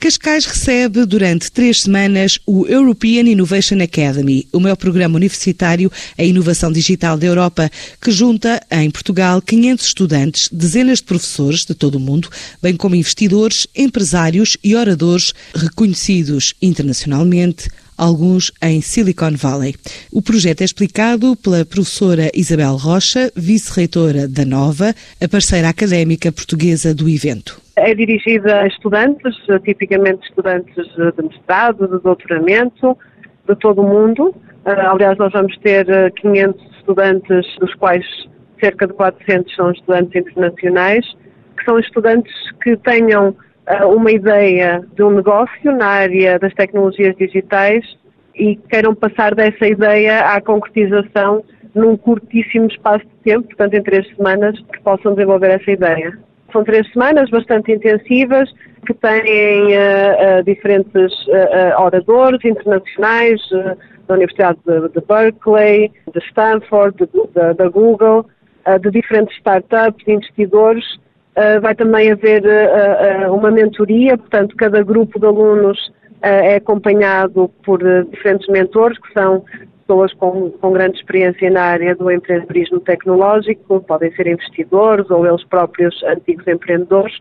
Cascais recebe durante três semanas o European Innovation Academy, o maior programa universitário em inovação digital da Europa, que junta em Portugal 500 estudantes, dezenas de professores de todo o mundo, bem como investidores, empresários e oradores reconhecidos internacionalmente alguns em Silicon Valley. O projeto é explicado pela professora Isabel Rocha, vice-reitora da Nova, a parceira académica portuguesa do evento. É dirigida a estudantes, tipicamente estudantes de mestrado, de doutoramento, de todo o mundo. Ah, aliás, nós vamos ter 500 ah, estudantes, dos quais cerca de 400 são estudantes internacionais, que são estudantes que tenham ah, uma ideia de um negócio na área das tecnologias digitais e queiram passar dessa ideia à concretização num curtíssimo espaço de tempo, portanto em três semanas, que possam desenvolver essa ideia. São três semanas bastante intensivas, que têm uh, uh, diferentes uh, oradores internacionais da Universidade de, de, Berkeley, de Stanford, da Google, de diferentes startups, investidores. vai também haver uma mentoria, portanto, cada grupo de alunos é acompanhado por diferentes mentores, que são pessoas com, com grande experiência na área do empreendedorismo tecnológico, podem ser investidores ou eles próprios antigos empreendedores,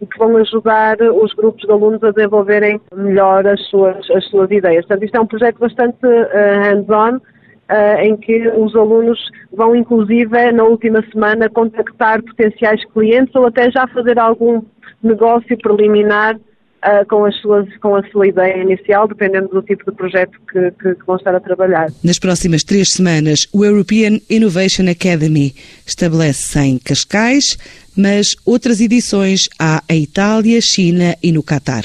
e que vão ajudar os grupos de alunos a desenvolverem melhor as suas, as suas ideias. Portanto, isto é um projeto bastante uh, hands-on, uh, em que os alunos vão, inclusive, na última semana, contactar potenciais clientes ou até já fazer algum negócio preliminar uh, com, as suas, com a sua ideia inicial, dependendo do tipo de projeto que, que, que vão estar a trabalhar. Nas próximas três semanas, o European Innovation Academy estabelece-se em Cascais, mas outras edições há em Itália, China e no Catar.